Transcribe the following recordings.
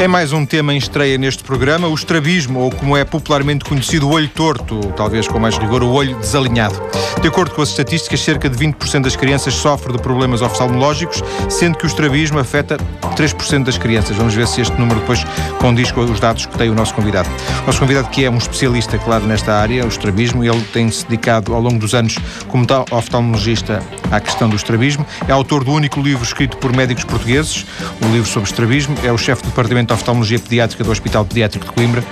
É mais um tema em estreia neste programa, o estrabismo, ou como é popularmente conhecido, o olho torto, talvez com mais rigor, o olho desalinhado. De acordo com as estatísticas, cerca de 20% das crianças sofrem de problemas oftalmológicos, sendo que o estrabismo afeta 3% das crianças. Vamos ver se este número depois condiz com os dados que tem o nosso convidado. O nosso convidado, que é um especialista, claro, nesta área, o estrabismo, ele tem-se dedicado ao longo dos anos, como tal oftalmologista, à questão do estrabismo. É autor do único livro escrito por médicos portugueses, o livro sobre estrabismo. É o chefe do Departamento de Oftalmologia Pediátrica do Hospital Pediátrico de Coimbra.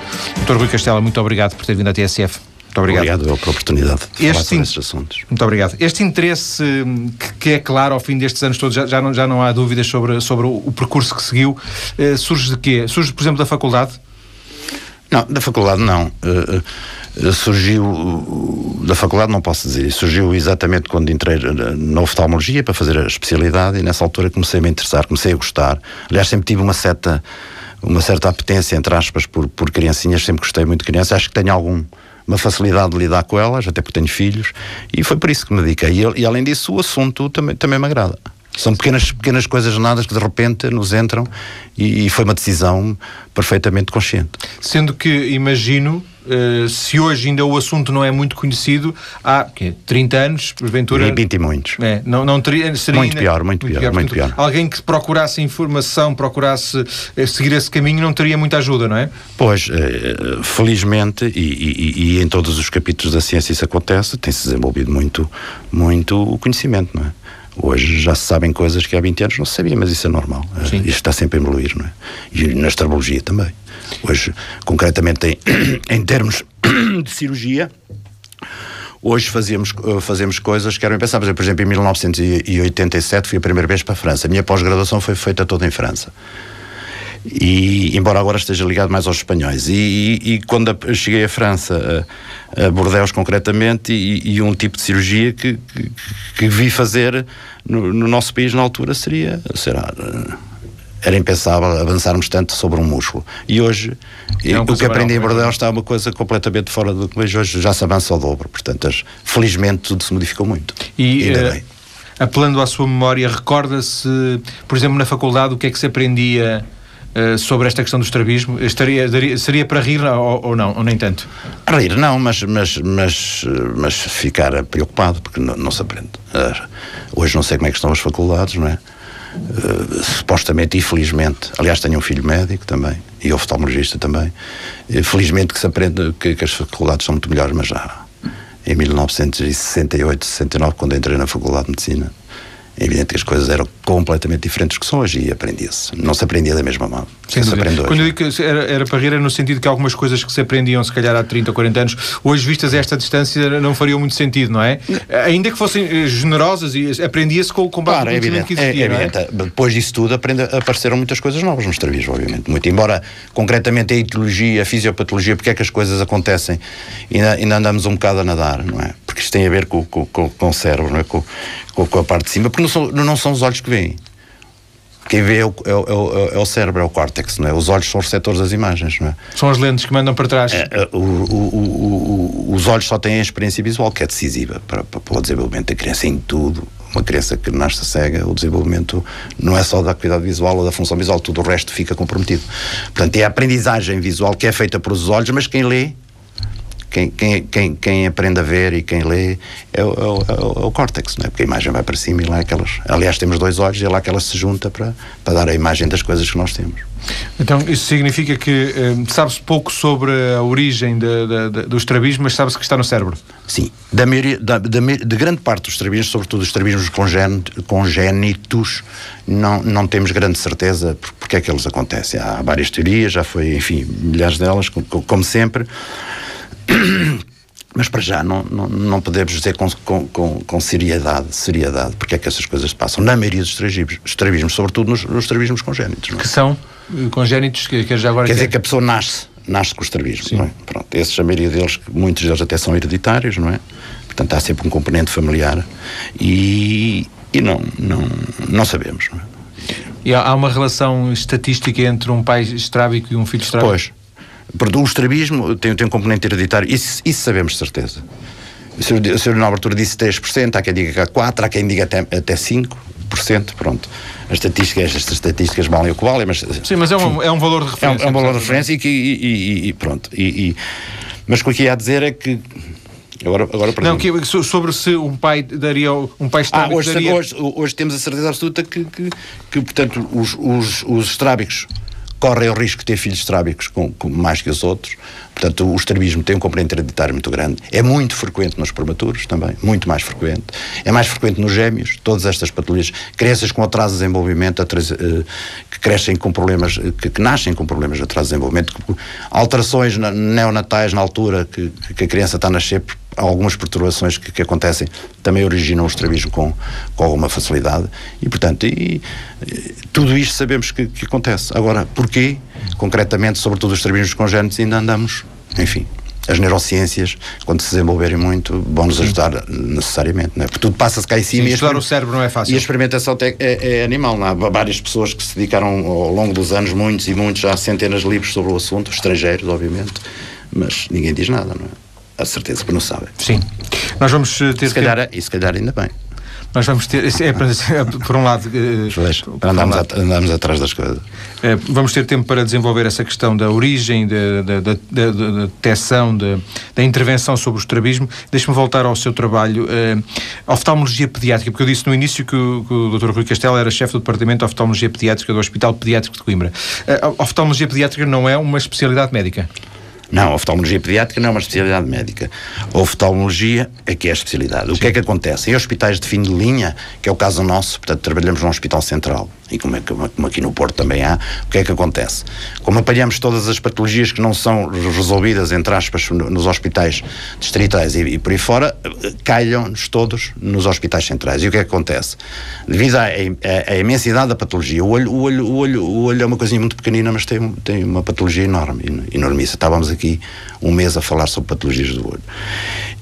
Dr. Rui Castela, muito obrigado por ter vindo à TSF. Muito obrigado. Obrigado pela oportunidade de falar sobre estes assuntos. Muito obrigado. Este interesse hum, que, que, é claro ao fim destes anos todos, já, já, não, já não há dúvidas sobre, sobre o, o percurso que seguiu, eh, surge de quê? Surge, por exemplo, da faculdade? Não, da faculdade não. Uh, surgiu da faculdade, não posso dizer, surgiu exatamente quando entrei na oftalmologia para fazer a especialidade e nessa altura comecei a me interessar, comecei a gostar. Aliás, sempre tive uma certa, uma certa apetência, entre aspas, por, por criancinhas, sempre gostei muito de crianças. Acho que tenho algum uma facilidade de lidar com elas, até porque tenho filhos, e foi por isso que me dediquei. E, e além disso, o assunto também, também me agrada. São pequenas, pequenas coisas nadas que de repente nos entram e, e foi uma decisão perfeitamente consciente. Sendo que imagino Uh, se hoje ainda o assunto não é muito conhecido, há quê, 30 anos, porventura. E 20 e muitos. É, não, não teria, seria muito, ainda, pior, muito, muito pior, pior, muito pior. Alguém que procurasse informação, procurasse uh, seguir esse caminho, não teria muita ajuda, não é? Pois, uh, felizmente, e, e, e, em todos os capítulos da ciência isso acontece, tem-se desenvolvido muito, muito o conhecimento, não é? Hoje já se sabem coisas que há 20 anos não se sabia, mas isso é normal. Sim. Isto está sempre a evoluir, não é? E na astrologia também. Hoje, concretamente em, em termos de cirurgia, hoje fazemos, eh, fazemos coisas que eram impensáveis. Por exemplo, em 1987 fui a primeira vez para a França. A minha pós-graduação foi feita toda em França. E, embora agora esteja ligado mais aos espanhóis. E, e, e quando cheguei à França, a, a Bordeaux concretamente, e, um tipo de cirurgia que, que, que vi fazer no, no, nosso país na altura seria, será, era impensável avançarmos tanto sobre um músculo. E hoje, é o que aprendi em Bordeaux está uma coisa completamente fora do que vejo hoje, já se avança ao dobro. Portanto, felizmente tudo se modificou muito. E, Ainda uh, bem. apelando à sua memória, recorda-se, por exemplo, na faculdade, o que é que se aprendia uh, sobre esta questão do estrabismo? Estaria, daria, seria para rir ou, ou, não, ou nem tanto? Rir não, mas, mas, mas, mas ficar preocupado, porque não, não se aprende. Uh, hoje não sei como é que estão as faculdades, não é? Uh, supostamente e felizmente, aliás tenho um filho médico também e oftalmologista também, uh, felizmente que se aprende que, que, as faculdades são muito melhores, mas já em 1968, 69, quando entrei na Faculdade de Medicina, é evidente que as coisas eram completamente diferentes do que são hoje e aprendia-se. Não se aprendia da mesma mão. Se aprende Quando eu digo que era, era era no sentido que algumas coisas que se aprendiam, se calhar há 30 ou 40 anos, hoje vistas a esta distância, não fariam muito sentido, não é? Ainda que fossem eh, generosas e aprendia-se com, com base claro, no é evidente, que existia. É, é evidente. É? Depois disso tudo aprende, apareceram muitas coisas novas no estravismo, obviamente. Muito. Embora, concretamente, a etiologia, a fisiopatologia, porque é que as coisas acontecem, ainda, ainda andamos um bocado a nadar, não é? Porque isto tem a ver com, com, com, com o cérebro, não é? Com, com, com a parte de cima, porque não são, não são os olhos que veem. Quem vê é o, é, o, é o, cérebro, é o córtex, não é? Os olhos são os receptores das imagens, não é? São as lentes que mandam para trás. É, é o, os olhos só têm a experiência visual, que é decisiva para, para, para o desenvolvimento da criança em tudo. Uma criança que nasce cega, o desenvolvimento não é só da atividade visual ou da função visual, tudo o resto fica comprometido. Portanto, é a aprendizagem visual que é feita por os olhos, mas quem lê quem, quem, quem, quem aprende a ver e quem lê é o, é o, é o córtex, não é? porque a imagem vai para cima e lá é aquelas. Aliás, temos dois olhos e é lá que ela se junta para, para dar a imagem das coisas que nós temos. Então, isso significa que eh, sabe-se pouco sobre a origem de, de, de, do estrabismo, mas sabe-se que está no cérebro? Sim. Da maioria, da, da, de grande parte dos estrabismos, sobretudo os estrabismos congénitos, não, não temos grande certeza porque é que eles acontecem. Há várias teorias, já foi, enfim, milhares delas, como, como sempre. Mas para já não, não, não podemos dizer com, com, com, seriedade, seriedade, porque é que essas coisas passam, na maioria dos estrabismos, sobretudo nos, nos estrabismos congénitos. Não é? Que são congénitos que, que já agora. Quer dizer que a pessoa nasce, nasce com o estrabismo, não é? Pronto, esses, a maioria deles, muitos deles até são hereditários, não é? Portanto, há sempre um componente familiar e, e não, não, não sabemos, não é? E há uma relação estatística entre um pai estrábico e um filho estrábico? Pois, o estrabismo tem, tem um componente hereditário, isso, isso sabemos de certeza. O senhor, o senhor na abertura disse 3%, há quem diga que há 4%, há quem diga até, até 5%, 20%, pronto. As estatísticas, estas estatísticas valem o que valem, mas... Sim, mas é um, é um valor de referência. É um, é um valor de referência e, que, e, e, e pronto. E, mas o que eu ia dizer é que Agora, agora não, que, sobre se um pai daria um pai estrábico ah, hoje, daria... hoje, hoje, temos a certeza absoluta que, que, que portanto, os, os, os estrábicos correm o risco de ter filhos estrábicos com, com, mais que os outros. Portanto, o estrabismo tem um componente hereditário muito grande. É muito frequente nos prematuros também, muito mais frequente. É mais frequente nos gêmeos, todas estas patologias. Crianças com atraso de desenvolvimento, atraso, uh, que crescem com problemas, que, que, nascem com problemas de atraso de desenvolvimento, alterações na, neonatais na altura que, que a criança está a nascer algumas perturbações que, que, acontecem também originam o estrabismo com, com alguma facilidade e, portanto, e, e, tudo isto sabemos que, que, acontece. Agora, porquê, concretamente, sobretudo os estrabismos congénitos, ainda andamos, enfim, as neurociências, quando se desenvolverem muito, vão nos ajudar necessariamente, não é? Porque tudo passa-se cá em cima. Sim, estudar o cérebro não é fácil. E a experimentação é, é, animal, não há várias pessoas que se dedicaram ao longo dos anos, muitos e muitos, já centenas de livros sobre o assunto, estrangeiros, obviamente, mas ninguém diz nada, não é? A certeza que não sabem. Sim. Nós vamos eh, ter. Se calhar, e se calhar ainda bem. Nós vamos ter, é, é, por um lado. Uh, para andarmos, a, andarmos atrás das coisas. É, vamos ter tempo para desenvolver essa questão da origem, da, da, da, da detecção, da, da intervenção sobre o estrabismo. Deixe-me voltar ao seu trabalho, uh, oftalmologia pediátrica, porque eu disse no início que o, que o Dr. Rui Castelo era chefe do Departamento de Oftalmologia Pediátrica do Hospital Pediátrico de Coimbra. Oftalmologia pediátrica não é uma especialidade médica? Não, a oftalmologia pediátrica não é uma especialidade médica. A oftalmologia é que é a especialidade. O que é que acontece? Em hospitais de fim de linha, que é o caso nosso, portanto, trabalhamos num hospital central, e como, é, como aqui no Porto também há, o que é que acontece? Como apanhamos todas as patologias que não são resolvidas, entre aspas, nos hospitais distritais e, e por aí fora, calham-nos todos nos hospitais centrais. E o que é que acontece? Devido à, à, à imensidade da patologia, o olho, o, olho, o, olho, o olho é uma coisinha muito pequenina, mas tem, tem uma patologia enorme, enormíssima. Estávamos aqui um mês a falar sobre patologias do olho.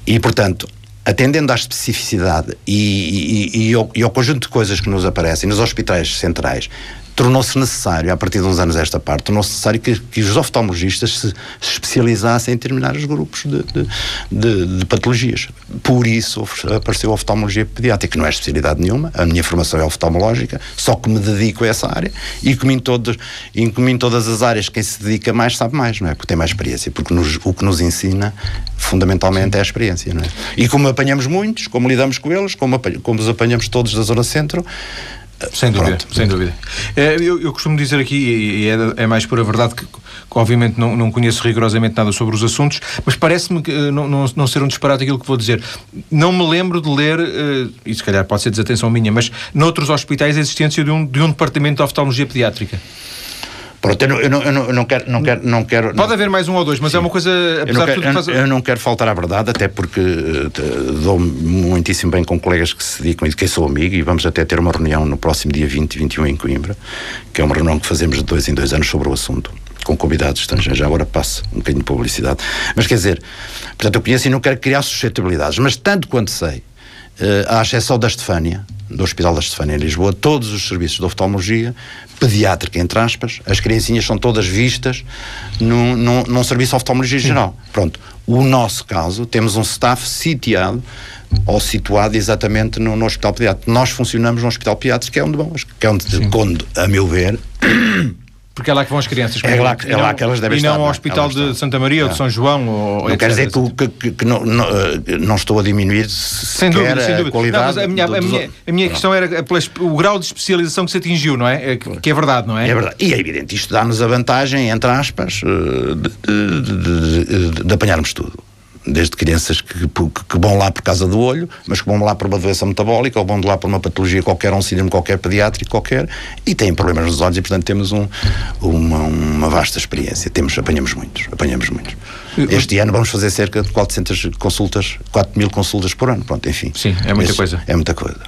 E, portanto, atendendo à especificidade e, e, e, ao, e, ao, conjunto de coisas que nos aparecem nos hospitais centrais, tornou-se necessário, a partir de uns anos esta parte, tornou-se necessário que, que, os oftalmologistas se, se especializassem em determinados grupos de, de, de, de, patologias. Por isso apareceu a oftalmologia pediátrica, que não é especialidade nenhuma, a minha formação é oftalmológica, só que me dedico a essa área e como em, todos, e como em todas as áreas, quem se dedica mais sabe mais, não é? Porque tem mais experiência, porque nos, o que nos ensina fundamentalmente é a experiência, não é? E como apanhamos muitos, como lidamos com eles, como, como os apanhamos todos da zona centro, sem dúvida, Pronto. sem dúvida. É, eu, eu, costumo dizer aqui, e é, é mais por a verdade, que, que obviamente não, não conheço rigorosamente nada sobre os assuntos, mas parece-me que eh, não, não, não, ser um disparate aquilo que vou dizer. Não me lembro de ler, uh, e se calhar pode ser desatenção minha, mas noutros hospitais a existência de um, de um departamento de oftalmologia pediátrica. Pronto, eu não, eu não, eu não, não quero, não quero, não quero. Pode haver mais um ou dois, mas Sim. é uma coisa. Apesar eu, não quero, faz... eu não quero faltar à verdade, até porque uh, dou muitíssimo bem com colegas que se dedicam e de quem sou amigo, e vamos até ter uma reunião no próximo dia 20 e 21 em Coimbra, que é uma reunião que fazemos de dois em dois anos sobre o assunto, com convidados estrangeiros. Já agora passo um bocadinho de publicidade. Mas quer dizer, portanto, eu conheço e não quero criar suscetibilidades, mas tanto quanto sei, uh, à exceção da Estefânia, do Hospital da Estefânia em Lisboa, todos os serviços de oftalmologia, pediátrica, entre aspas, as criancinhas são todas vistas num, num, num serviço de oftalmologia geral. Pronto. O nosso caso, temos um staff sitiado ou situado exatamente no, no Hospital Pediátrico. Nós funcionamos no Hospital Pediátrico, que é onde vamos, que é onde, onde a meu ver, porque é lá que vão as crianças. É lá, é lá que elas devem estar. E não ao Hospital de Santa Maria ou de São João. Ou, não quer dizer que, que, que não, não, eh, não, estou a diminuir sem dúvida, sem dúvida. a qualidade. Não, a minha, do, a minha, a minha questão era o grau de especialização que se atingiu, não é? Que, que é verdade, não é? É verdade. E é evidente, isto dá-nos a vantagem, entre aspas, eh, de, de, de, de apanharmos tudo desde crianças que, que, vão lá por causa do olho, mas que vão lá por uma doença metabólica ou vão lá por uma patologia qualquer, um síndrome qualquer, pediátrico qualquer, e têm problemas nos olhos e, portanto, temos um, uma, uma, vasta experiência. Temos, apanhamos muitos, apanhamos muitos. Este ano vamos fazer cerca de 400 consultas, 4 mil consultas por ano, pronto, enfim. Sim, é muita coisa. É muita coisa.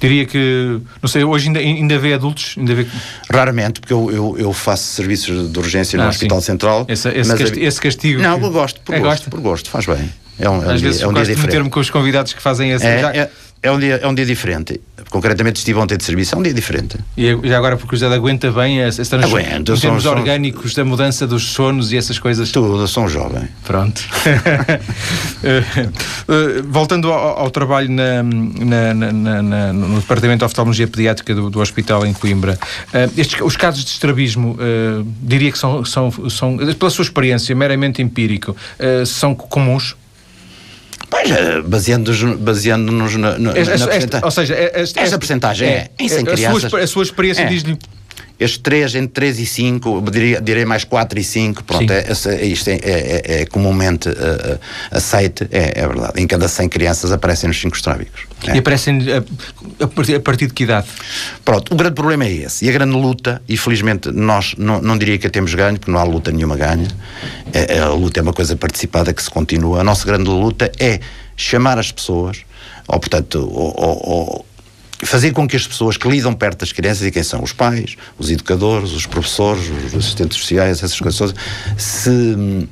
Diria que, não sei, hoje ainda, ainda vê adultos? Ainda vê... Raramente, porque eu, eu, eu, faço serviços de urgência no ah, Hospital sim. Central. Esse, esse, castigo, esse castigo. Não, eu gosto, por é, gosto, gosto, por gosto, faz bem. É um, é Às é um vezes dia, é um gosto de meter-me com os convidados que fazem esse. É, já, é, é um dia, é um dia diferente. Concretamente estive ontem de serviço, é um dia diferente. E agora, por curiosidade, aguenta bem essa Aguento, em termos orgânicos da mudança dos sonos e essas coisas? Tudo, sou um jovem. Pronto. Eh, eh, voltando ao, ao trabalho na, na, na, no Departamento de Oftalmologia Pediátrica do, do Hospital em Coimbra, uh, estes, os casos de estrabismo, uh, diria que são, são, são, pela sua experiência meramente empírico, uh, são comuns? Pois, baseando-nos baseando na, na, na Ou seja, esta, esta porcentagem é, é, em 100 crianças. A sua, a sua experiência é. diz-lhe estes 3, entre 3 e 5, diria, direi mais 4 e 5, pronto, é, é, isto é, é, é, é comumente uh, aceite, é, é verdade. Em cada 100 crianças aparecem-nos 5 estrábicos. E aparecem a, a, partir, a partir de que idade? Pronto, o grande problema é esse. E a grande luta, e felizmente nós não, não diria que a temos ganho, porque não há luta nenhuma ganha. É, a luta é uma coisa participada que se continua. A nossa grande luta é chamar as pessoas, ou portanto, ou, ou, fazer com que as pessoas que lidam perto das crianças, e quem são os pais, os educadores, os professores, os assistentes sociais, essas coisas, se. Uh,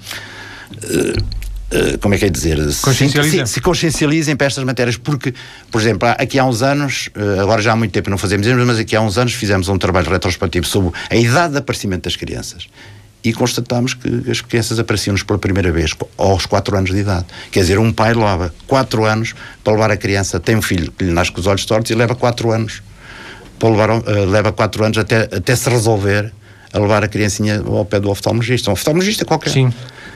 uh, como é que é dizer? Consciencializem. Se, se, consciencializem para estas matérias, porque, por exemplo, aqui há uns anos, uh, agora já há muito tempo não fazemos isso, mas aqui há uns anos fizemos um trabalho retrospectivo sobre a idade de aparecimento das crianças e constatámos que as crianças apareciam-nos pela primeira vez aos 4 anos de idade. Quer dizer, um pai leva 4 anos para levar a criança, tem um filho que lhe nasce com os olhos tortos e leva 4 anos. Para levar, uh, leva 4 anos até, até se resolver a levar a criancinha ao pé do oftalmologista. Um oftalmologista qualquer. Sim.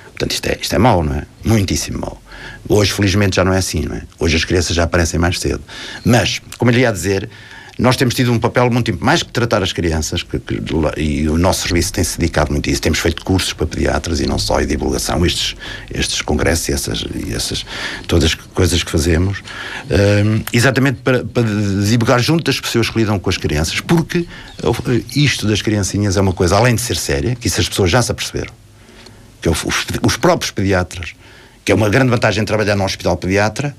Portanto, isto é, isto é mau, não é? Muitíssimo mau. Hoje, felizmente, já não é assim, não é? Hoje as crianças já aparecem mais cedo. Mas, como eu lhe ia dizer, nós temos tido um papel muito mais que tratar as crianças, que, que, e o nosso serviço tem se dedicado muito a isso. Temos feito cursos para pediatras e não só, e divulgação, estes, estes congressos e essas, e essas todas as coisas que fazemos, um, exatamente para, para divulgar junto das pessoas que lidam com as crianças, porque isto das criancinhas é uma coisa, além de ser séria, que isso as pessoas já se aperceberam, que os, os próprios pediatras, que é uma grande vantagem trabalhar num hospital pediatra,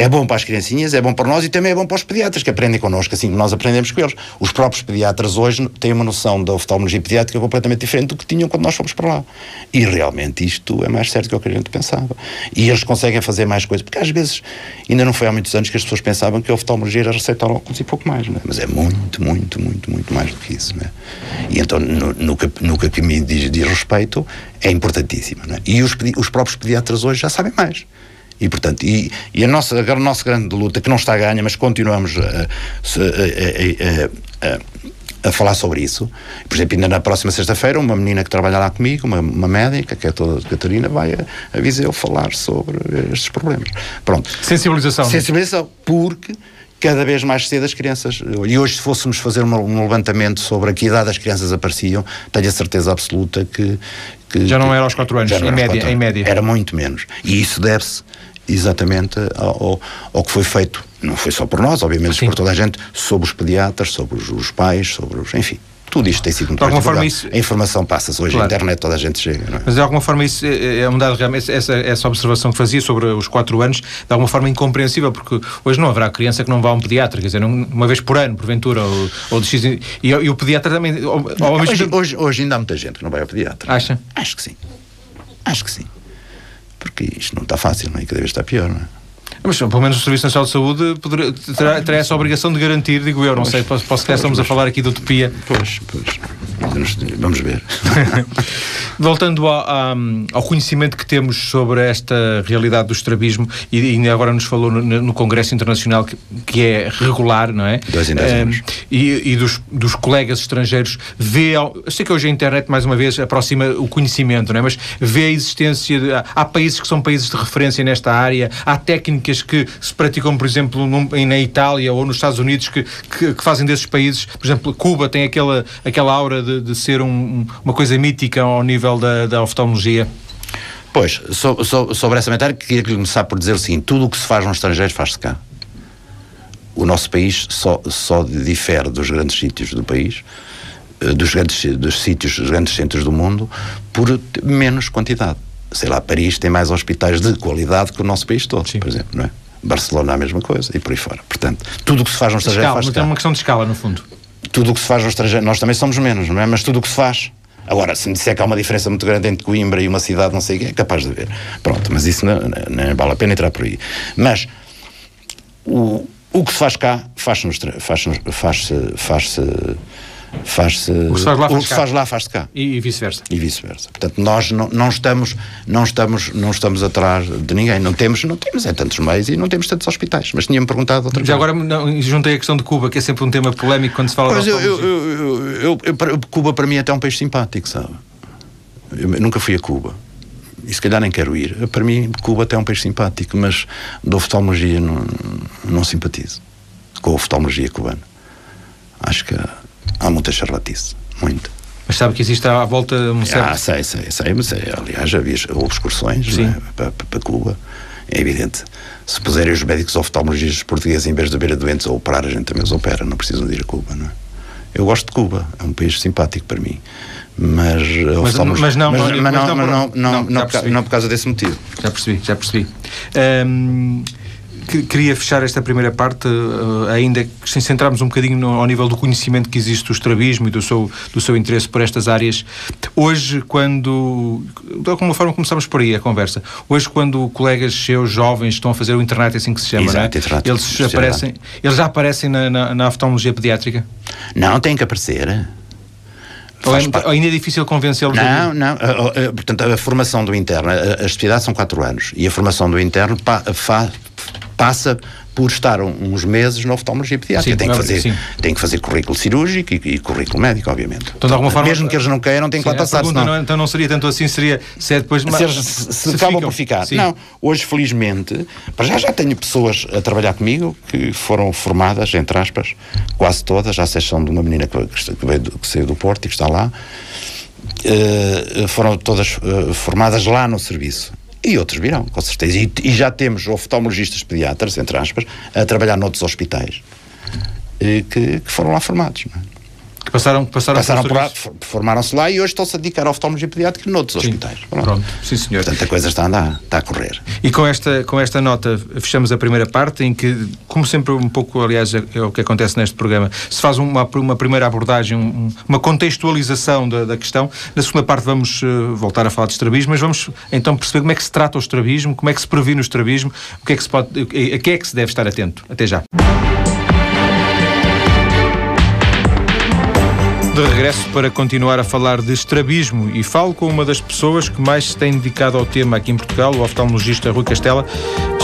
é bom para as criancinhas, é bom para nós e também é bom para os pediatras que aprendem connosco, assim nós aprendemos com eles. Os próprios pediatras hoje têm uma noção da oftalmologia pediátrica completamente diferente do que tinham quando nós fomos para lá. E realmente isto é mais certo que o que a gente pensava. E eles conseguem fazer mais coisas, porque às vezes, ainda não foi há muitos anos que as pessoas pensavam que a oftalmologia era receitar óculos e pouco mais, é? mas é muito, muito, muito, muito mais do que isso. É? E então, no, no, que, no que me diz, diz respeito, é importantíssimo. É? E os, os próprios pediatras hoje já sabem mais. E, portanto, e, e a, nossa, a nossa grande luta, que não está a ganha, mas continuamos a, a, a, a falar sobre isso. Por exemplo, ainda na próxima sexta-feira, uma menina que trabalha lá comigo, uma, uma médica, que é toda de Catarina, vai a, a Viseu falar sobre estes problemas. Pronto. Sensibilização. Sensibilização, porque cada vez mais cedo as crianças. E hoje, se fôssemos fazer um, um levantamento sobre a que idade as crianças apareciam, tenho a certeza absoluta que. que já não era aos 4 anos, em média, em média. Era muito menos. E isso deve-se exatamente ao, ao, que foi feito, não foi só por nós, obviamente, Sim. por toda a gente, sobre os pediatras, sobre os, os pais, sobre os. enfim. Tudo isto tem sido muito de forma isso... A informação passa-se. Hoje claro. a internet toda a gente chega. É? Mas de alguma forma isso é, é um dado realmente, essa, essa observação que fazia sobre os 4 anos, de alguma forma incompreensível, porque hoje não haverá criança que não vá a um pediatra, quer dizer, uma vez por ano, porventura, ou, ou de X. E, e o pediatra também. Ou, hoje, hoje, hoje ainda há muita gente que não vai ao pediatra. Acha? Acho que sim. Acho que sim. Porque isto não está fácil, não é? Cada vez está pior, não é? Mas pelo menos o Serviço Nacional de Saúde poderá, terá, terá, essa obrigação de garantir, digo eu, não pois, sei, posso, posso pois, estamos pois, a falar aqui de utopia. Pois, pois. Vamos ver. Voltando ao, ao, conhecimento que temos sobre esta realidade do estrabismo, e, e agora nos falou no, no Congresso Internacional que, que, é regular, não é? Dois em dois anos. E, e dos, dos, colegas estrangeiros, vê. Eu sei que hoje a internet, mais uma vez, aproxima o conhecimento, não é? Mas vê a existência. De, há países que são países de referência nesta área, há técnicas que se praticam, por exemplo, num, na Itália ou nos Estados Unidos que, que, que, fazem desses países. Por exemplo, Cuba tem aquela, aquela aura de, de ser um, uma coisa mítica ao nível da, da oftalmologia? Pois, so, so, sobre essa matéria, queria começar por dizer assim: tudo o que se faz no estrangeiro faz-se cá. O nosso país só, só difere dos grandes sítios do país, eh, dos grandes dos sítios, dos grandes centros do mundo, por menos quantidade. Sei lá, Paris tem mais hospitais de qualidade que o nosso país todo, Sim. por exemplo, não é? Barcelona a mesma coisa e por aí fora. Portanto, tudo o que se faz no estrangeiro escala, faz cá. É uma questão de escala, no fundo tudo o que se faz no estrangeiro, nós também somos menos, não é? Mas tudo o que se faz. Agora, se me disser que há uma diferença muito grande entre Coimbra e uma cidade, não sei o que, é capaz de ver. Pronto, mas isso não, não, não vale a pena entrar por aí. Mas o, o que se faz cá faz-se faz faz faz faz-se o que faz lá faz, faz, lá, faz cá. E, e vice-versa. E vice-versa. Portanto nós não, não estamos não estamos não estamos atrás de ninguém. Não temos não temos é tantos meios e não temos tantos hospitais. Mas tinha-me perguntado outra já agora não, juntei a questão de Cuba que é sempre um tema polémico quando se fala mas eu, eu, eu, eu, Cuba para mim é até um país simpático sabe? Eu nunca fui a Cuba. E se calhar nem quero ir. Para mim, Cuba até é um país simpático, mas da oftalmologia não, não simpatizo com a oftalmologia cubana. Acho que há muita charlatice, muito. Mas sabe que existe à volta um certo... Ah, sei, sei, sei, mas é, aliás, havia, houve excursões é? para, para, Cuba, é evidente. Se puserem os médicos oftalmologistas portugueses em vez de ver doentes a operar, a gente também os opera, não precisam de ir a Cuba, não é? Eu gosto de Cuba, é um país simpático para mim. Mas, mas, mas, não, mas, mas, não, não, não, não, não, por, não, por causa desse motivo. Já percebi, já percebi. Queria fechar esta primeira parte, uh, ainda sem centrarmos um bocadinho no, ao nível do conhecimento que existe do estrabismo e do seu, do seu interesse por estas áreas. Hoje, quando. De alguma forma começamos por aí a conversa. Hoje, quando colegas seus jovens estão a fazer o internato, é assim que se chama, Exato, não é? Eles, aparecem, eles já aparecem na, na, na oftalmologia pediátrica? Não, têm que aparecer. Ou, é, ainda é difícil convencê-los? Não, não. Portanto, a formação do interno, as especialidades são 4 anos e a formação do interno fa, passa por estar uns meses na oftalmologia pediátrica. Sim, tem, que fazer, tem que fazer currículo cirúrgico e, e currículo médico, obviamente. Então, de alguma forma, mesmo que eles não queiram, tem que lá passar. Pergunta, não, então não seria tanto assim, seria se é depois... Se, se, se, se acabam por ficar. Sim. Não, hoje felizmente, para já já tenho pessoas a trabalhar comigo que foram formadas, entre aspas, quase todas, à exceção de uma menina que, que, veio, que saiu do Porto e que está lá, uh, foram todas uh, formadas lá no serviço. E outros virão, com certeza. E, e já temos oftalmologistas pediatras, entre aspas, a trabalhar noutros hospitais eh, que, que foram lá formados. Não é? Que passaram, passaram, passaram por lá, formaram-se lá e hoje estão-se a dedicar à oftalmologia pediátrica noutros sim, hospitais. Pronto. Pronto. Sim, senhor. Portanto, a coisa está a andar, está a correr. E com esta, com esta nota fechamos a primeira parte, em que, como sempre, um pouco, aliás, é, é o que acontece neste programa, se faz uma, uma primeira abordagem, um, uma contextualização da, da, questão. Na segunda parte vamos uh, voltar a falar de estrabismo, mas vamos então perceber como é que se trata o estrabismo, como é que se previne o estrabismo, o que é que se pode, a que é que se deve estar atento. Até já. De regresso para continuar a falar de estrabismo e falo com uma das pessoas que mais se tem dedicado ao tema aqui em Portugal, o oftalmologista Rui Castela,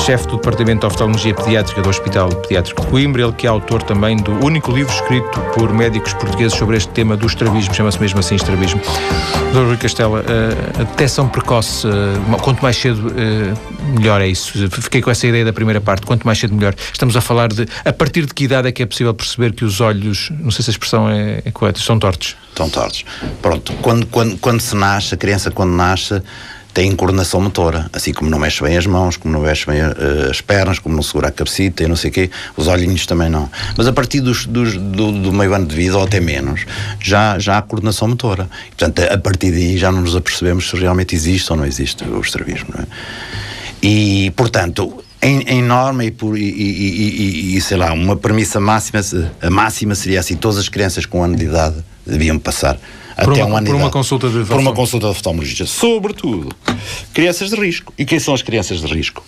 chefe do Departamento de Oftalmologia Pediátrica do Hospital Pediátrico de Coimbra, ele que é autor também do único livro escrito por médicos portugueses sobre este tema do estrabismo, chama-se mesmo assim estrabismo. Dr. Rui Castela, a detecção precoce, quanto mais cedo, melhor é isso. Fiquei com essa ideia da primeira parte, quanto mais cedo, melhor. Estamos a falar de, a partir de que idade é que é possível perceber que os olhos, não sei se a expressão é, é correta, estão tortos? Estão tortos. Pronto, quando, quando, quando se nasce, a criança quando nasce tem coordenação motora, assim como não mexe bem as mãos, como não mexe bem uh, as pernas, como não segura a cabecita e não sei o quê, os olhinhos também não. Mas a partir dos, dos, do, do, meio ano de vida, ou até menos, já, já há coordenação motora. E, portanto, a partir daí já não nos apercebemos se realmente existe ou não existe o estrabismo. É? E, portanto, em, norma e, por, e, e, e, sei lá, uma premissa máxima, a máxima seria assim, todas as crianças com um ano de idade deviam passar por até uma, um ano por de uma consulta de Por uma consulta de oftalmologista. Sobretudo, crianças de risco. E quem são as crianças de risco?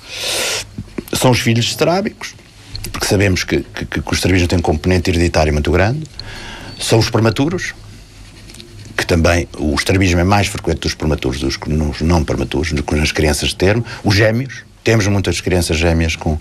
São os filhos estrábicos, porque sabemos que, que, que o estrabismo tem um componente hereditário muito grande. São os prematuros, que também o estrabismo é mais frequente dos prematuros do que nos não prematuros, do que nas crianças de termo. Os gêmeos, temos muitas crianças gêmeas com,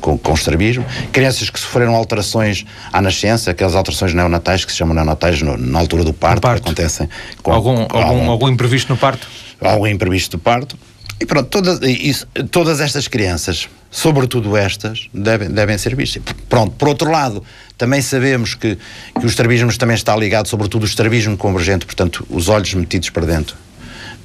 com, com estrabismo. Crianças que sofreram alterações à nascença, aquelas alterações neonatais que se chamam neonatais no, na altura do parto, parto. que acontecem. Com, algum, com algum, algum, algum imprevisto no parto? Algum imprevisto no parto. E pronto, todas, isso, todas estas crianças, sobretudo estas, devem, devem ser vistas. Pronto, por outro lado, também sabemos que, que o estrabismo também está ligado, sobretudo o estrabismo convergente, portanto, os olhos metidos para dentro,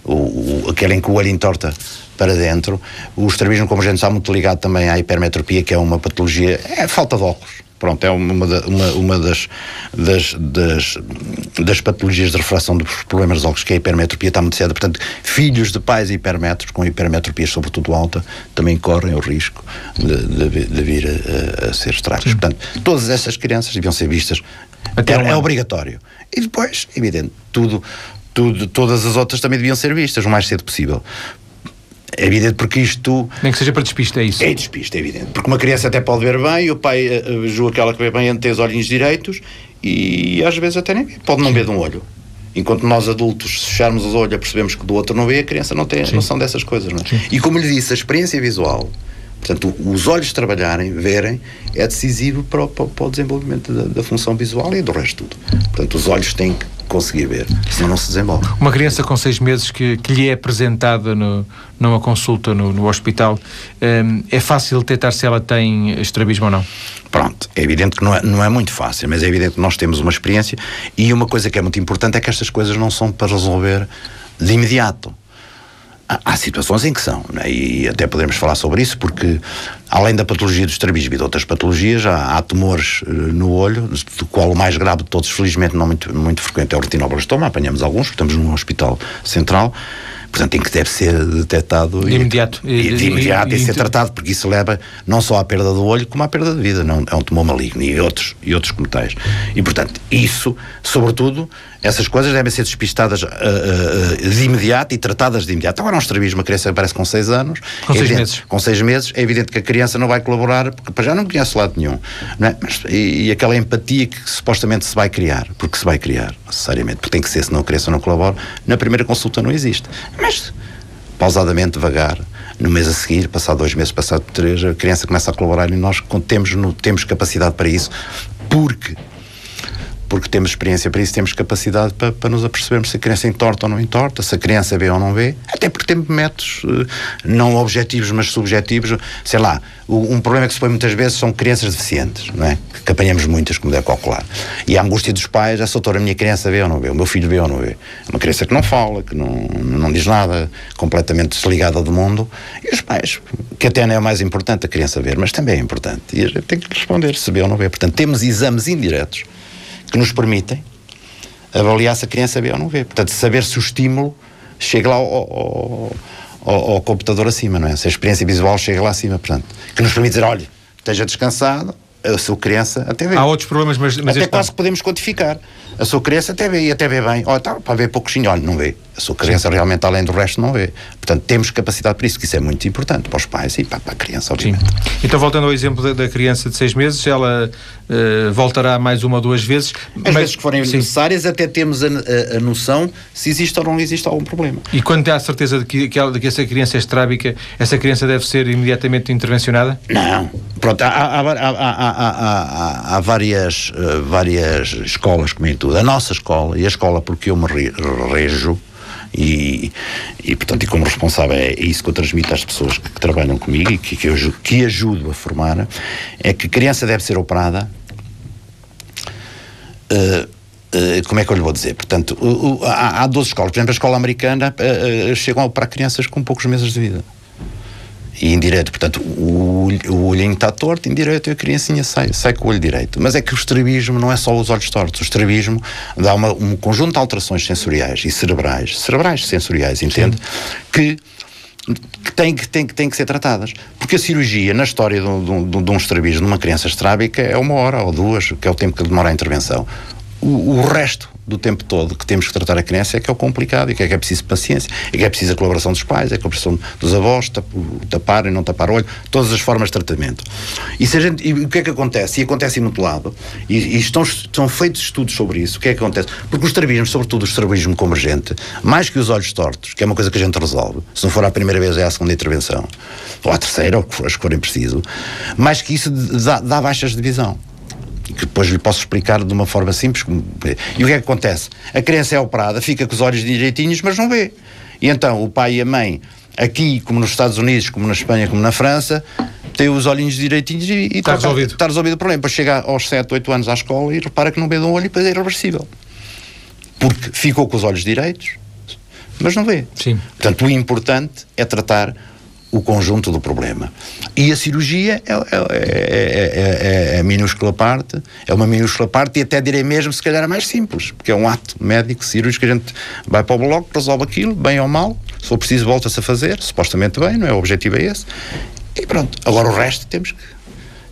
o, o, aquele em que o olho entorta para dentro. O estrabismo convergente está muito ligado também à hipermetropia, que é uma patologia, é falta de óculos. Pronto, é uma, uma, uma das, das, das, das, patologias de refração dos problemas dos óculos, que é a hipermetropia, está muito cedo. Portanto, filhos de pais hipermetros, com hipermetropia sobretudo alta, também correm o risco de, de, de vir a, a, ser estragos. Portanto, todas essas crianças deviam ser vistas. Até é, é obrigatório. E depois, evidente, tudo, tudo, todas as outras também deviam ser vistas o mais cedo possível É evidente porque isto. Nem que seja para despista, é isso? É despista, é evidente. Porque uma criança até pode ver bem, o pai uh, julga aquela que vê bem, tem os olhinhos direitos e às vezes até nem pode não ver de um olho. Enquanto nós adultos, se fecharmos os olhos, percebemos que do outro não vê, a criança não tem Sim. noção dessas coisas. Não é? E como lhe disse, a experiência visual, portanto, os olhos trabalharem, verem, é decisivo para o, para o desenvolvimento da, da, função visual e do resto tudo. Portanto, os olhos têm que conseguir ver, senão não se desenvolve. Uma criança com seis meses que, que lhe é apresentada no, numa consulta no, no hospital, um, é fácil detectar se ela tem estrabismo ou não? Pronto, é evidente que não é, não é muito fácil, mas é evidente que nós temos uma experiência e uma coisa que é muito importante é que estas coisas não são para resolver de imediato. Há, há situações em que são, né? e até podemos falar sobre isso, porque além da patologia do estrabismo e de outras patologias, há, há tumores uh, no olho, do qual o mais grave de todos, felizmente não muito, muito frequente, é o retinoblastoma, apanhamos alguns, estamos num hospital central, portanto, em que deve ser detectado de imediato e, de imediato e, e, e ser tratado, porque isso leva não só à perda do olho, como à perda de vida. Não, é um tumor maligno e outros, e outros como tais. E, portanto, isso, sobretudo, essas coisas devem ser despistadas uh, uh, de imediato e tratadas de imediato. Agora, um estrabismo, uma criança aparece com 6 anos. Com 6 é meses. Com 6 meses, é evidente que a criança não vai colaborar, porque já não conhece lado nenhum. É? Mas, e, e, aquela empatia que supostamente se vai criar, porque se vai criar, necessariamente, porque tem que ser, senão a criança não colabora, na primeira consulta não existe. Mas, pausadamente, devagar, no mês a seguir, passado dois meses, passado três, a criança começa a colaborar e nós temos, temos capacidade para isso, porque porque temos experiência para isso, temos capacidade para, para nos apercebermos se a criança entorta ou não entorta, se a criança vê ou não vê, até porque temos métodos eh, não objetivos, mas subjetivos. Sei lá, um problema que se põe muitas vezes são crianças deficientes, não é? Que apanhamos muitas, como deve calcular. E a angústia dos pais, a doutora, a minha criança vê ou não vê, o meu filho vê ou não vê. É uma criança que não fala, que não, não diz nada, completamente desligada do mundo. E os pais, que até não é o mais importante a criança ver, mas também é importante. E a gente tem que responder se vê ou não vê. Portanto, temos exames indiretos que nos permitem avaliar se a criança vê ou não vê. Portanto, saber se o estímulo chega lá ao, ao, ao, ao, computador acima, não é? Se a experiência visual chega lá acima, portanto, que nos permite dizer, olha, esteja descansado, a sua criança até vê. Há outros problemas, mas, mas até quase que podemos quantificar. A sua criança até vê e até vê bem. Olha, tá, para ver pouquinho, olha, não vê. A sua criança Sim. realmente, além do resto, não vê. Portanto, temos capacidade para isso, que isso é muito importante para os pais e para, para a criança, obviamente. Sim. Então, voltando ao exemplo da, da criança de seis meses, ela uh, voltará mais uma ou duas vezes. As mas, vezes que forem sim. necessárias, até temos a, a, a, noção se existe ou não existe algum problema. E quando tem a certeza de que, que, ela, de que essa criança é estrábica, essa criança deve ser imediatamente intervencionada? Não. Pronto, há, há, há, há várias, uh, várias escolas, como em tudo. A nossa escola, e a escola porque eu me rejo, e, e, portanto, e como responsável, é isso que eu transmito às pessoas que, que trabalham comigo e que, que, eu, que ajudo a formar, é que a criança deve ser operada. Uh, como é que eu lhe vou dizer? Portanto, há, há 12 escolas. Por exemplo, a escola americana chegam a operar crianças com poucos meses de vida e indireto. Portanto, o, o olhinho está torto, indireto, e a criancinha sai, sai com o olho direito. Mas é que o estrabismo não é só os olhos tortos. O estrabismo dá uma, um conjunto de alterações sensoriais e cerebrais, cerebrais sensoriais, entende? Que que têm que, têm, têm que ser tratadas. Porque a cirurgia, na história de um, de, de um estrabismo, de uma criança estrábica, é uma hora ou duas, que é o tempo que demora a intervenção. O, o resto do tempo todo que temos que tratar a criança é que é o complicado e que é que é preciso paciência, é que é preciso a colaboração dos pais, é a colaboração dos avós, tapar e não tapar o olho, todas as formas de tratamento. E, se a gente, e o que é que acontece? E acontece em muito lado, e, e estão, estão feitos estudos sobre isso, o que é que acontece? Porque os estrabismos, sobretudo o estrabismo convergente, mais que os olhos tortos, que é uma coisa que a gente resolve, se não for a primeira vez é a segunda intervenção, ou a terceira, ou as que forem preciso, mais que isso dá, dá baixas de visão que depois lhe posso explicar de uma forma simples. E o que é que acontece? A criança é operada, fica com os olhos direitinhos, mas não vê. E então o pai e a mãe, aqui, como nos Estados Unidos, como na Espanha, como na França, têm os olhinhos direitinhos e, e está, resolvido. está resolvido o problema. Depois chega aos 7, 8 anos à escola e repara que não vê de um olho e depois é irreversível. Porque ficou com os olhos direitos, mas não vê. Sim. Portanto, o importante é tratar o conjunto do problema. E a cirurgia é, é, é, é, minúscula parte, é uma minúscula parte, e até direi mesmo, se calhar é mais simples, porque é um ato médico, cirúrgico, a gente vai para o bloco, resolve aquilo, bem ou mal, se for preciso volta-se a fazer, supostamente bem, não é? O objetivo é esse, e pronto. Agora o resto temos que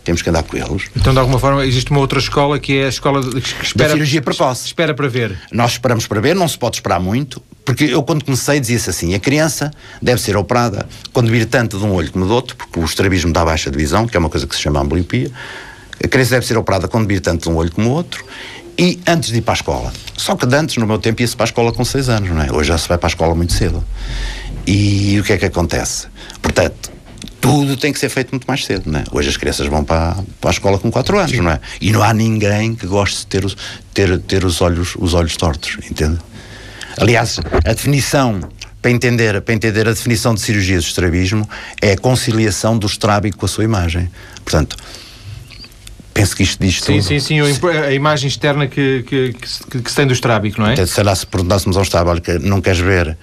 temos que andar com eles. Então, de alguma forma, existe uma outra escola que é a escola que espera, da cirurgia precoce. Espera para ver. Nós esperamos para ver, não se pode esperar muito, Porque eu, quando comecei, dizia-se assim: a criança deve ser operada quando vir tanto de um olho como do outro, porque o estrabismo dá baixa de visão, que é uma coisa que se chama ambliopia. A criança deve ser operada quando vir tanto de um olho como o outro e antes de ir para a escola. Só que de antes, no meu tempo, ia-se para a escola com 6 anos, não é? Hoje já se vai para a escola muito cedo. E o que é que acontece? Portanto, tudo tem que ser feito muito mais cedo, não é? Hoje as crianças vão para, para a escola com 4 anos, não é? E não há ninguém que goste de ter, ter, ter os, olhos, os olhos tortos, entende? Aliás, a definição para entender, para entender a definição de cirurgia do estrabismo é a conciliação do estrábico com a sua imagem. Portanto, penso que isto diz sim, tudo. Sim, sim, a imagem externa que, que, que, que se tem do estrábico, não é? Então, sei lá, se perguntássemos ao estrábico não queres ver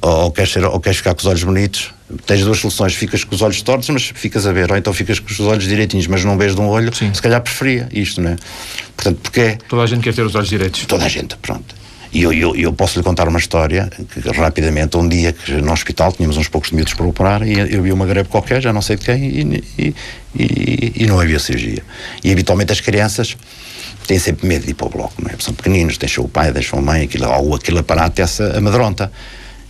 ou, ou, queres ser, ou queres ficar com os olhos bonitos, tens duas soluções, ficas com os olhos tortos, mas ficas a ver, ou então ficas com os olhos direitinhos, mas não vês de um olho, sim. se calhar preferia isto, não é? Portanto, porque... Toda a gente quer ter os olhos direitos. Toda a gente, pronto. E eu, eu, eu posso lhe contar uma história que, rapidamente, um dia que no hospital tínhamos uns poucos minutos para operar e eu vi uma greve qualquer, já não sei de quem, e, e, e, e não havia cirurgia. E habitualmente as crianças têm sempre medo de ir para o bloco, não é? São pequeninos, deixam o pai, deixam a mãe, aquilo, ou aquele aparato, essa amedronta.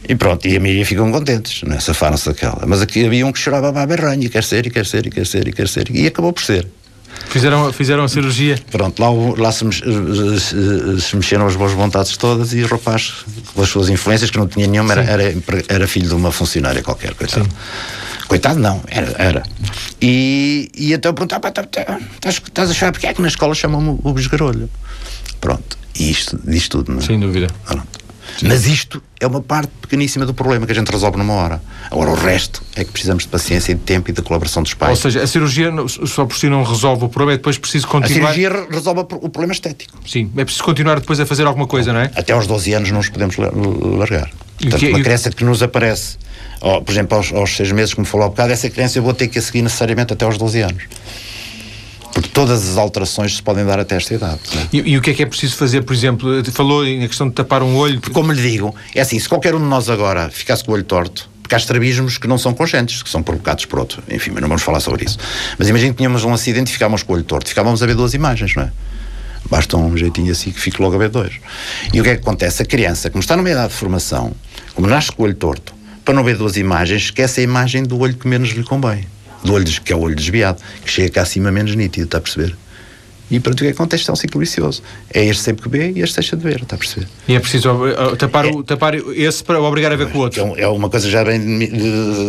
E pronto, e a Miriam ficam contentes, não é? Safaram-se daquela. Mas aqui havia um que chorava a berranho, e quer ser, e quer ser, e quer ser, e quer ser, e acabou por ser. Fizeram, fizeram a cirurgia? Pronto, lá, lá se, se, se, mexeram as boas vontades todas e o rapaz, com as suas influências, que não tinha nenhuma, era, era, era, filho de uma funcionária qualquer, coitado. Sim. Coitado não, era. era. E, e então perguntava, tá, tá, tá, estás a achar porque é que na escola chamam-me o besgarolho? Pronto, e isto diz tudo, não é? Sem dúvida. Pronto. Mas isto é uma parte pequeníssima do problema que a gente resolve numa hora. Agora, o resto é que precisamos de paciência e de tempo e da colaboração dos pais. Ou seja, a cirurgia só por si não resolve o problema, é depois preciso continuar. A cirurgia resolve o problema estético. Sim, é preciso continuar depois a fazer alguma coisa, não é? Até aos 12 anos não os podemos largar. Portanto, que, uma criança que nos aparece, por exemplo, aos, aos 6 meses, como falou há bocado, essa criança eu vou ter que a seguir necessariamente até aos 12 anos porque todas as alterações se podem dar até esta idade. É? E, e, o que é que é preciso fazer, por exemplo? Falou na questão de tapar um olho. Como lhe digo, é assim: se qualquer um de nós agora ficasse com o olho torto, porque há estrabismos que não são congênitos, que são provocados por outro. Enfim, mas não vamos falar sobre isso. Mas imagine que tínhamos um acidente e ficávamos com o olho torto, ficávamos a ver duas imagens, não é? Basta um jeitinho assim que fique logo a ver dois. E o que é que acontece? A criança, como está numa idade de formação, como nasce com o olho torto, para não ver duas imagens, esquece a imagem do olho que menos lhe convém do olho, que é o olho desviado, que chega cá acima menos nítido, está a perceber? E para o que acontece é um ciclo vicioso. É este sempre que vê e este deixa de ver, está a perceber? E é preciso tapar, é, o, tapar esse para obrigar a ver com o outro. É, é uma coisa já bem,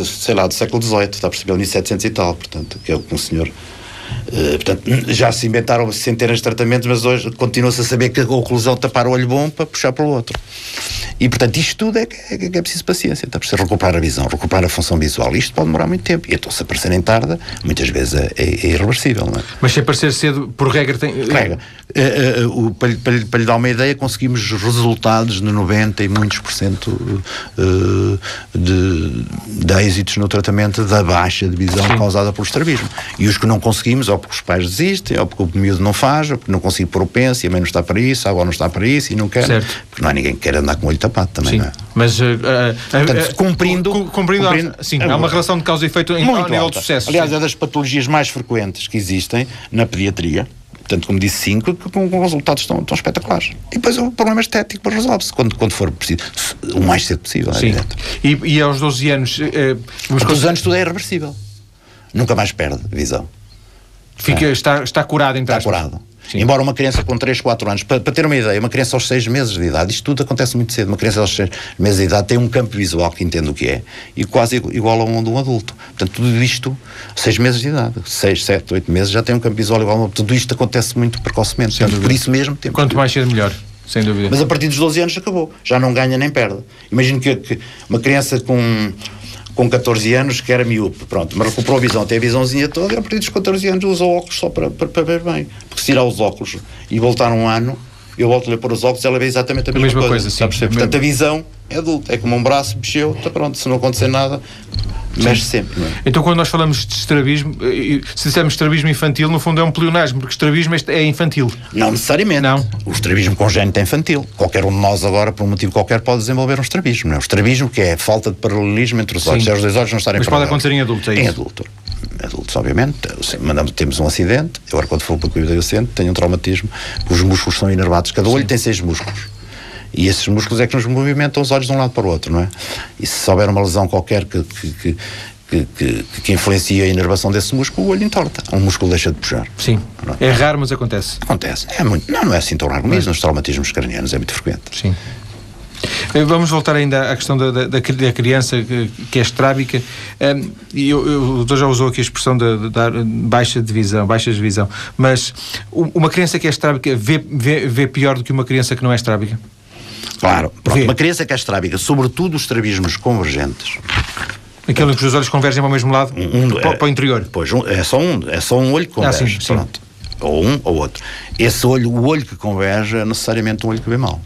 sei lá, do século XVIII, está a perceber? 1700 e tal, portanto, que é o que um senhor Uh, portanto, já se inventaram centenas de tratamentos, mas hoje continua-se a saber que a oclusão tapar o olho bom para puxar para o outro. E, portanto, isto tudo é que é, que é preciso paciência. Está preciso recuperar a visão, recuperar a função visual. Isto pode demorar muito tempo. E então, se aparecerem tarde, muitas vezes é, é, é irreversível. Não é? Mas se aparecer cedo, por regra, tem. Regra. Uh, uh, para, para, para, lhe dar uma ideia, conseguimos resultados de 90 e muitos por cento de, de êxitos no tratamento da baixa de visão Sim. causada pelo estrabismo. E os que não conseguimos, ou porque os pais desistem, ou porque o miúdo não faz, ou porque não consigo pôr o penso, e a mãe não está para isso, a avó não está para isso, e não quer. Certo. Porque não há ninguém que queira andar com o olho tapado também, Sim. não é? Mas, uh, Portanto, uh, cumprindo. cumprindo, cumprindo sim, é há uma relação de causa e efeito em muito nível de sucesso. Aliás, sim. é das patologias mais frequentes que existem na pediatria portanto, como disse, cinco, com, com resultados tão, tão espetaculares. E depois o problema estético resolve-se quando, quando for preciso, o mais cedo possível. Sim. É e, e aos 12 anos. Eh, aos 12 anos tudo é irreversível. Nunca mais perde visão. Fica, é. está, está curado, então. Está curado. Sim. Embora uma criança com 3, 4 anos, para, para, ter uma ideia, uma criança aos 6 meses de idade, isto tudo acontece muito cedo. Uma criança aos 6 meses de idade tem um campo visual que entende o que é e quase igual a um de um adulto. Portanto, tudo isto, 6 meses de idade, 6, 7, 8 meses, já tem um campo visual igual a um Tudo isto acontece muito precocemente. Portanto, por isso mesmo temos. Quanto mais cedo, melhor. Sem dúvida. Mas a partir dos 12 anos acabou. Já não ganha nem perde. Imagino que, que uma criança com com 14 anos que era miúdo, pronto, mas recuperou a visão, tem a visãozinha toda e a partir dos 14 anos usa óculos só para, para, para ver bem. Porque se tirar os óculos e voltar um ano, eu volto-lhe a pôr os óculos ela vê exatamente a, a mesma, coisa. coisa sim, Portanto, a visão é adulta, é como um braço mexeu, está pronto, se não acontecer nada, mexe sempre. É? Então, quando nós falamos de estrabismo, eh, se dissermos estrabismo infantil, no fundo é um pleonasmo, porque estrabismo é infantil. Não necessariamente. Não. O estrabismo congénito é infantil. Qualquer um de nós agora, por um motivo qualquer, pode desenvolver um estrabismo. Não é? O estrabismo que é a falta de paralelismo entre os olhos, é os dois olhos não estarem Mas pode acontecer em adultos, é isso? Em adulto adultos, obviamente, mandamos, temos um acidente, agora quando for para o cuidado docente, tenho um traumatismo, os músculos são inervados, cada olho tem seis músculos. E esses músculos é que nos movimentam os olhos de um lado para o outro, não é? E se houver uma lesão qualquer que, que, que que, que, influencia a inervação desse músculo, o olho entorta. Um músculo deixa de puxar. Sim. É? é raro, mas acontece. Acontece. É muito, não, não é assim tão raro mesmo. Nos traumatismos cranianos é muito frequente. Sim. Eh, vamos voltar ainda à questão da, da, da criança que, é estrábica. Um, eu, eu, o doutor já usou aqui a expressão da baixa de visão, baixa de visão. Mas uma criança que é estrábica vê, vê, vê pior do que uma criança que não é estrábica? Claro. Pronto, uma criança que é estrábica, sobretudo os estrabismos convergentes, Aquele em que os olhos convergem para o mesmo lado, um, para, é, para, o interior. Pois, um, é, só um, é só um olho que converge. Ah, sim, sim. Pronto. Ou um ou outro. Esse olho, o olho que converge é necessariamente um olho que vê mal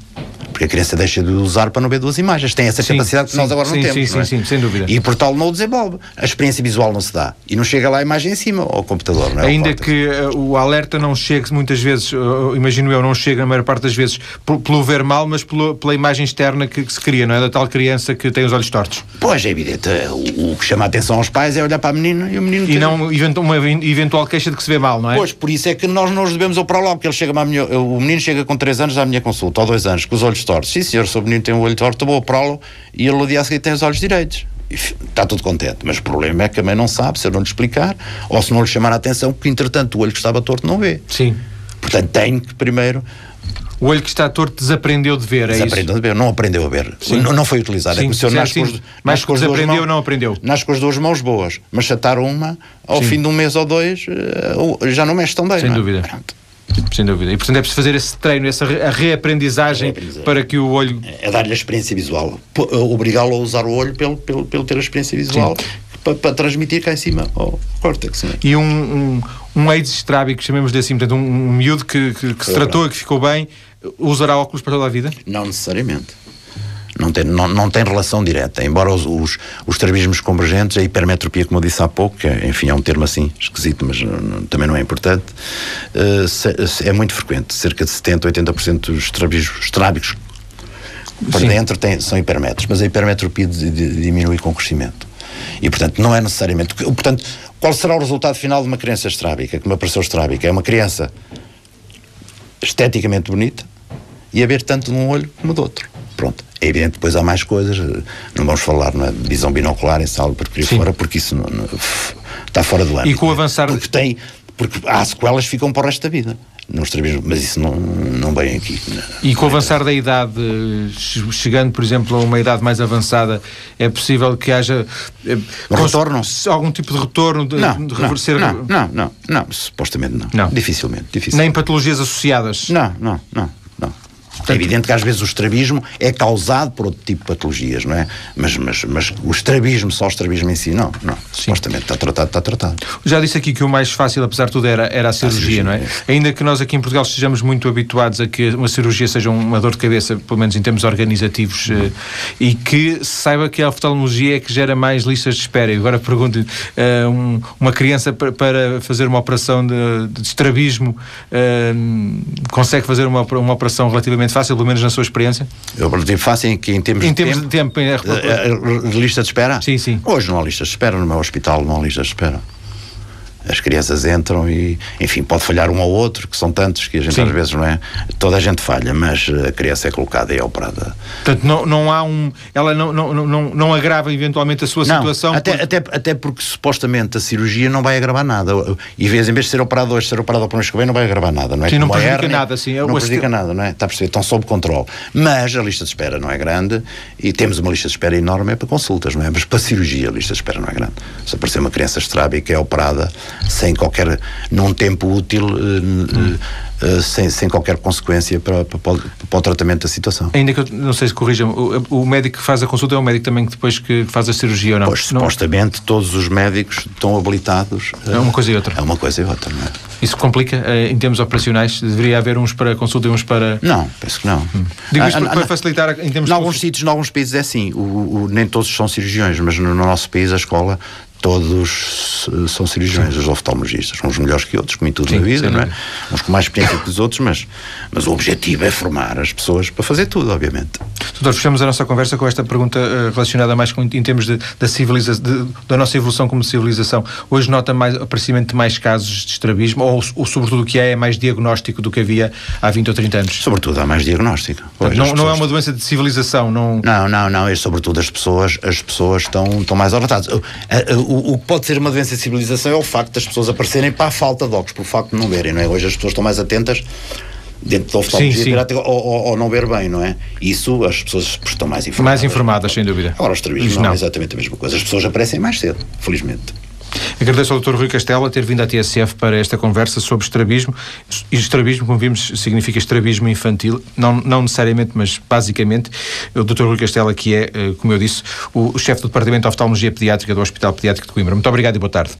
porque a criança deixa de usar para não ver duas imagens. Tem essa sim, capacidade que sim, nós agora sim, não temos. Sim, não é? sim, sem dúvida. E por tal não o desenvolve. A experiência visual não se dá. E não chega lá a imagem em cima ao computador. Não é? Ainda que uh, o alerta não chegue muitas vezes, uh, imagino eu, não chega na maior parte das vezes pelo ver mal, mas pelo, pela imagem externa que, que, se cria, não é? Da tal criança que tem os olhos tortos. Pois, é evidente. O, o que chama a atenção aos pais é olhar para a menina e o menino. E tem... não uma eventual queixa de que se vê mal, não é? Pois, por isso é que nós não os devemos operar logo, porque ele chega minha, o menino chega com 3 anos à minha consulta, ou 2 anos, com os olhos tortos. Sim, senhor, se o menino tem um olho torto, vou operá-lo e ele no dia a seguir tem os olhos direitos. Está tudo contente, mas o problema é que a mãe não sabe, se eu não lhe explicar, ou se não lhe chamar a atenção, que entretanto o olho que estava torto não vê. Sim. Portanto, tem que primeiro o olho que está torto desaprendeu de ver, é desaprendeu isso? de ver, não aprendeu a ver. Não, não, foi utilizado. Sim, é nasce sim. Com, mas com desaprendeu mãos, não aprendeu. Nasce com as duas mãos boas, mas se atar uma, ao sim. fim de um mês ou dois, eh, já não mexe tão bem. Sem é? dúvida. Pronto. Sem dúvida. E portanto é preciso fazer esse treino, essa a reaprendizagem, reaprendizagem. para que o olho. É dar-lhe a experiência visual. Eh, obrigá-lo a usar o olho pelo, pelo, pelo ter a experiência visual para, para, transmitir cá em cima ao córtex. É? E um, um, um AIDS estrábico, chamemos-lhe assim, portanto, um, um miúdo que, que, que se tratou e que ficou bem, usará óculos para toda a vida? Não necessariamente não tem, não, não tem relação direta. Embora os, os, os estrabismos convergentes, a hipermetropia, como eu disse há pouco, que é, enfim, é um termo assim esquisito, mas não, também não é importante, se, é muito frequente. Cerca de 70, 80% dos estrabismos estrábicos para Sim. dentro tem, são hipermetros, mas a hipermetropia diminui com o crescimento. E, portanto, não é necessariamente. Portanto, qual será o resultado final de uma criança estrábica, que me apareceu estrábica? É uma criança esteticamente bonita e a ver tanto de um olho como do outro. É evidente, depois há mais coisas, não vamos falar na visão binocular em sala por fora, porque isso não, não, está fora do âmbito. E com o avançar. Porque tem, porque há sequelas que ficam para o resto da vida. Nos mas isso não, não vem aqui. E com o avançar da idade, chegando, por exemplo, a uma idade mais avançada, é possível que haja eh, retorno? algum tipo de retorno de, não, de reverter? Não, não, não, não, não, supostamente não. não. Dificilmente, dificilmente. Nem patologias associadas? Não, não, não. Portanto, é evidente que às vezes o estrabismo é causado por outro tipo de patologias, não é? Mas, mas, mas o estrabismo, só o estrabismo em si, não. não. Supostamente está tratado, está tratado. Já disse aqui que o mais fácil, apesar de tudo, era, era a cirurgia, a cirurgia não é? é? Ainda que nós aqui em Portugal estejamos muito habituados a que uma cirurgia seja uma dor de cabeça, pelo menos em termos organizativos, uhum. e que se saiba que a oftalmologia é que gera mais listas de espera. E agora pergunto-lhe, um, uma criança para, fazer uma operação de, de estrabismo uh, consegue fazer uma, uma operação relativamente fácil, pelo menos na sua experiência? Eu digo fácil em que em termos, em termos de tempo, de, tempo de, de, lista de espera? Sim, sim. Hoje não há lista de espera, no meu hospital não há lista de espera as crianças entram e, enfim, pode falhar um ou outro, que são tantos que a gente Sim. às vezes não é. Toda a gente falha, mas a criança é colocada e é operada. Portanto, não, não há um. Ela não, não, não, não agrava eventualmente a sua não, situação? Até, por... até, até porque supostamente a cirurgia não vai agravar nada. E vez em vez de ser operado hoje, ser operado para um que vem, não vai agravar nada, não é? Sim, não prejudica nada, sim. Não prejudica nada, não é? Está a perceber? Estão sob controle. Mas a lista de espera não é grande e temos uma lista de espera enorme é para consultas, não é? Mas para cirurgia a lista de espera não é grande. Se aparecer uma criança estrábica é operada sem qualquer num tempo útil hum. Uh, sem, sem qualquer consequência para, para, para, o tratamento da situação. Ainda que eu não sei se corrijam, o, o, médico que faz a consulta é o médico também que depois que faz a cirurgia ou não? Pois, não... supostamente todos os médicos estão habilitados. É uma coisa e outra. É uma coisa e outra, não é? Isso complica em termos operacionais? Deveria haver uns para consulta e uns para. Não, penso que não. Hum. Digo isto ah, para, ah, facilitar em termos Em alguns sítios, em alguns países é assim. O, o, nem todos são cirurgiões, mas no, no nosso país a escola todos são cirurgiões, os oftalmologistas, uns melhores que outros, como em tudo sim, na vida, não é? Uns com mais experiência que os outros, mas, mas o objetivo é formar as pessoas para fazer tudo, obviamente. Doutor, fechamos a nossa conversa com esta pergunta uh, relacionada mais com, em termos de, da, civiliza de, da nossa evolução como civilização. Hoje nota mais aparecimento de mais casos de estrabismo ou, ou sobretudo o que é, é mais diagnóstico do que havia há 20 ou 30 anos? Sobretudo há mais diagnóstico. Portanto, não, pessoas... não, é uma doença de civilização, não... Não, não, não, é sobretudo as pessoas, as pessoas estão, estão mais alertadas. O, o, o, que pode ser uma doença de civilização é o facto das pessoas aparecerem para a falta de óculos, por facto de não verem, não é? Hoje as pessoas estão mais atentas dentro da oftalmologia ou, ou, ou, não ver bem, não é? Isso as pessoas estão mais informadas. Mais informadas, sem dúvida. Agora, os estrabismos não, não é exatamente a mesma coisa. As pessoas aparecem mais cedo, felizmente. Agradeço ao Dr. Rui Castela ter vindo à TSF para esta conversa sobre estrabismo. E estrabismo, como vimos, significa estrabismo infantil, não, não necessariamente, mas basicamente. O Dr. Rui Castela, que é, eh, como eu disse, o chefe do Departamento de Oftalmologia Pediátrica do Hospital Pediátrico de Coimbra. Muito obrigado e boa tarde.